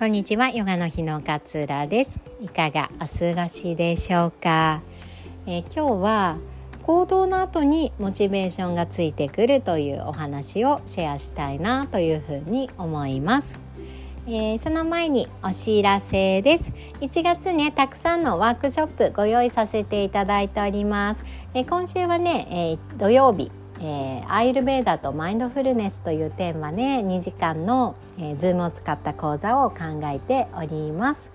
こんにちは。ヨガの日の勝浦です。いかがお過ごしでしょうか、えー、今日は行動の後にモチベーションがついてくるというお話をシェアしたいなというふうに思います。えー、その前にお知らせです。1月ねたくさんのワークショップご用意させていただいております、えー、今週はね、えー、土曜日えー、アーユルヴェーダとマインドフルネスというテーマで2時間の、えー、ズームを使った講座を考えております。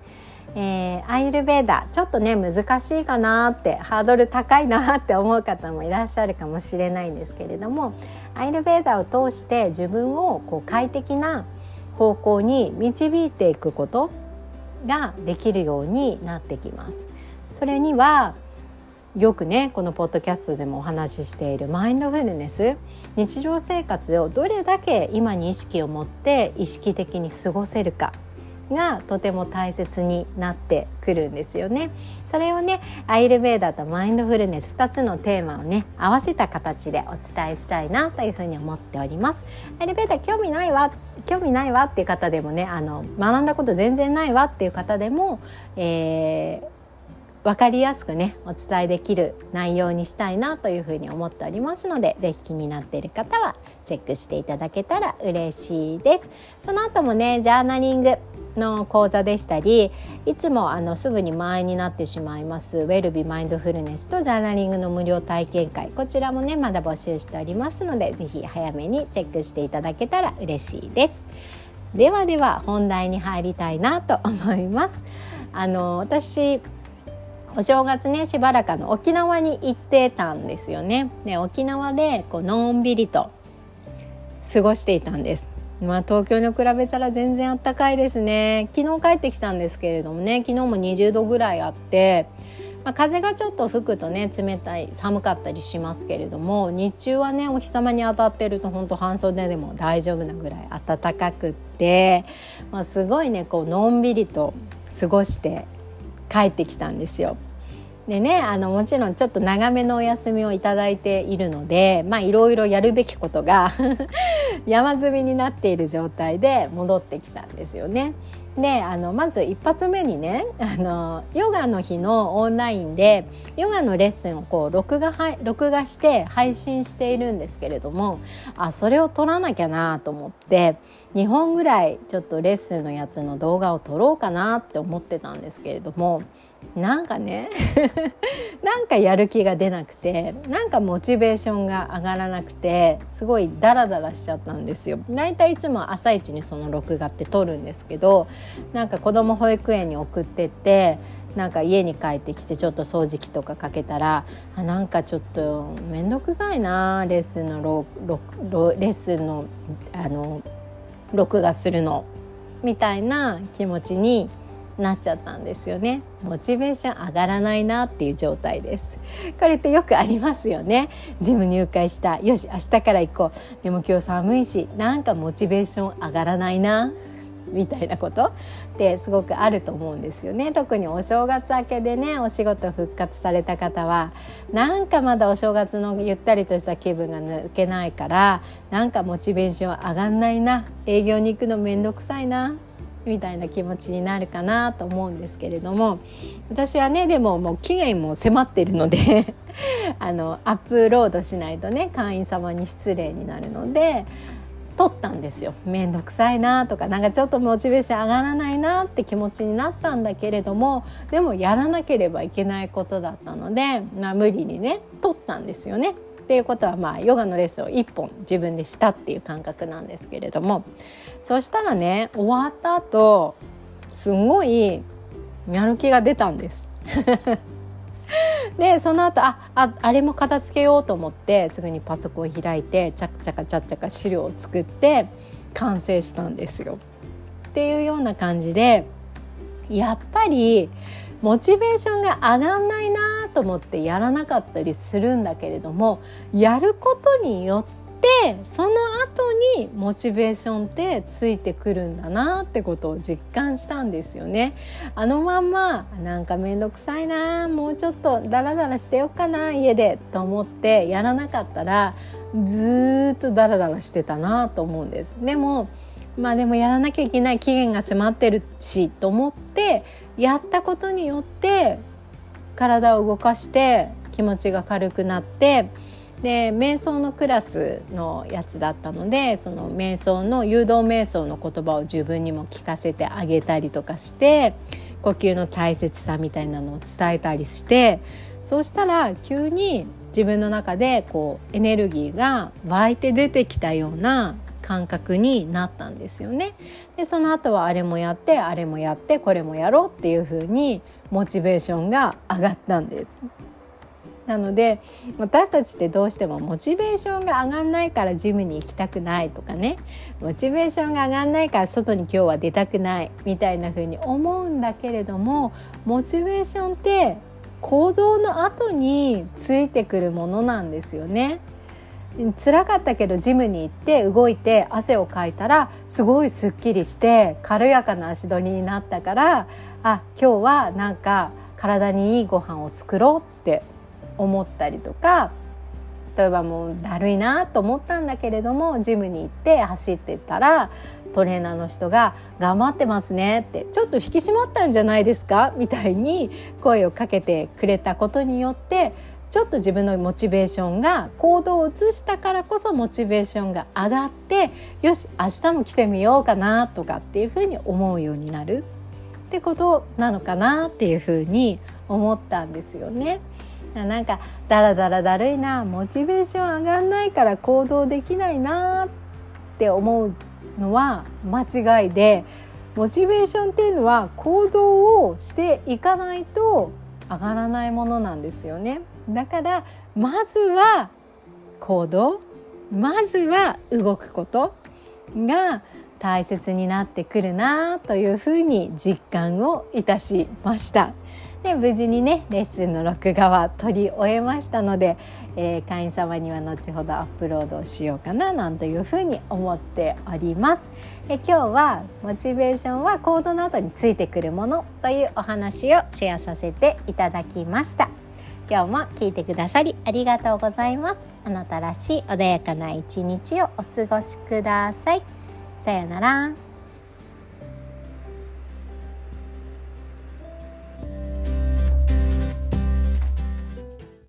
えー、アイルベーダちょっとね難しいかなってハードル高いなって思う方もいらっしゃるかもしれないんですけれどもアイルベーダを通して自分をこう快適な方向に導いていくことができるようになってきます。それにはよくねこのポッドキャストでもお話ししているマインドフルネス日常生活をどれだけ今に意識を持って意識的に過ごせるかがとても大切になってくるんですよね。それをねアイルベーダーとマインドフルネス2つのテーマをね合わせた形でお伝えしたいなというふうに思っております。アイルベーダー興味ないわ興味ないわっていう方でもねあの学んだこと全然ないわっていう方でも、えー分かりやすくねお伝えできる内容にしたいなというふうに思っておりますので是非気になっている方はチェックしていただけたら嬉しいです。その後もねジャーナリングの講座でしたりいつもあのすぐに前になってしまいますウェルビマインドフルネスとジャーナリングの無料体験会こちらもねまだ募集しておりますので是非早めにチェックしていただけたら嬉しいです。ではでは本題に入りたいなと思います。あの私お正月ねしばらくの沖縄に行ってたんですよね。で沖縄でこうのんびりと過ごしていたんです。まあ東京に比べたら全然あったかいですね。昨日帰ってきたんですけれどもね昨日も20度ぐらいあって、まあ、風がちょっと吹くとね冷たい寒かったりしますけれども日中はねお日様に当たってると本当半袖でも大丈夫なぐらい暖かくって、まあ、すごいねこうのんびりと過ごして帰ってきたんですよ。でねあのもちろんちょっと長めのお休みを頂いているのでまあいろいろやるべきことが 山積みになっている状態で戻ってきたんですよね。であのまず一発目にねあのヨガの日のオンラインでヨガのレッスンをこう録画録画して配信しているんですけれどもあそれを撮らなきゃなと思って2本ぐらいちょっとレッスンのやつの動画を撮ろうかなって思ってたんですけれどもなんかね なんかやる気が出なくてなんかモチベーションが上がらなくてすごいダラダラしちゃったんですよ。だいたいいつも朝一にその録画って撮るんですけどなんか子供保育園に送ってってなんか家に帰ってきてちょっと掃除機とかかけたらあなんかちょっと面倒くさいなレッスンのロロロレッスンのあの録画するのみたいな気持ちになっちゃったんですよね。モチベーション上がらないなっていう状態です。これってよくありますよね。ジム入会した。よし明日から行こう。でも今日寒いしなんかモチベーション上がらないな。みたいなこと？ってすごくあると思うんですよね。特にお正月明けでねお仕事復活された方はなんかまだお正月のゆったりとした気分が抜けないからなんかモチベーション上がんないな営業に行くの面倒くさいなみたいな気持ちになるかなと思うんですけれども私はねでももう期限も迫ってるので あのアップロードしないとね会員様に失礼になるので撮ったんですよ面倒くさいなとかなんかちょっとモチベーション上がらないなって気持ちになったんだけれどもでもやらなければいけないことだったので、まあ、無理にね撮ったんですよね。っていうことはまあヨガのレッスンを1本自分でしたっていう感覚なんですけれどもそしたらね終わった後すごいやる気が出たんです。でその後あああれも片付けようと思ってすぐにパソコン開いてちゃっちゃかちゃっちゃか資料を作って完成したんですよ。っていうような感じでやっぱりモチベーションが上がんないなと思ってやらなかったりするんだけれどもやることによってその後にモチベーションってついてくるんだなってことを実感したんですよね。あのまんまなんか面倒くさいなもうちょっとダラダラしてよっかな家でと思ってやらなかったらずっとダラダラしてたなと思うんです。でもまあでもやらなきゃいけない期限が迫ってるしと思ってやったことによって体を動かして気持ちが軽くなってで瞑想のクラスのやつだったのでその瞑想の誘導瞑想の言葉を自分にも聞かせてあげたりとかして呼吸の大切さみたいなのを伝えたりしてそうしたら急に自分の中でこうエネルギーが湧いて出てきたような感覚になったんですよね。でその後はあれもやってあれもやってこれもやろうっていう風にモチベーションが上がったんです。なので私たちってどうしてもモチベーションが上がんないからジムに行きたくないとかねモチベーションが上がんないから外に今日は出たくないみたいな風に思うんだけれどもモチベーションって行動の後についてくるものなんですよね。辛かったけどジムに行って動いて汗をかいたらすごいすっきりして軽やかな足取りになったからあ今日はなんか体にいいご飯を作ろうって思ったりとか例えばもうだるいなと思ったんだけれどもジムに行って走ってたらトレーナーの人が「頑張ってますね」って「ちょっと引き締まったんじゃないですか?」みたいに声をかけてくれたことによってちょっと自分のモチベーションが行動を移したからこそモチベーションが上がってよし明日も来てみようかなとかっていうふうに思うようになるってことなのかなっていうふうに思ったんですよね。なんかだらだらだるいなモチベーション上がんないから行動できないなって思うのは間違いでモチベーションっていうのは行動をしていかないと上がらないものなんですよね。だからまずは行動まずは動くことが大切になってくるなというふうに実感をいたしました。で無事にねレッスンの録画は撮り終えましたので、えー、会員様には後ほどアップロードしようかななんというふうに思っております。え今日はモチベーションは行動の後についてくるものというお話をシェアさせていただきました。今日も聞いてくださりありがとうございます。あなたらしい穏やかな一日をお過ごしください。さようなら。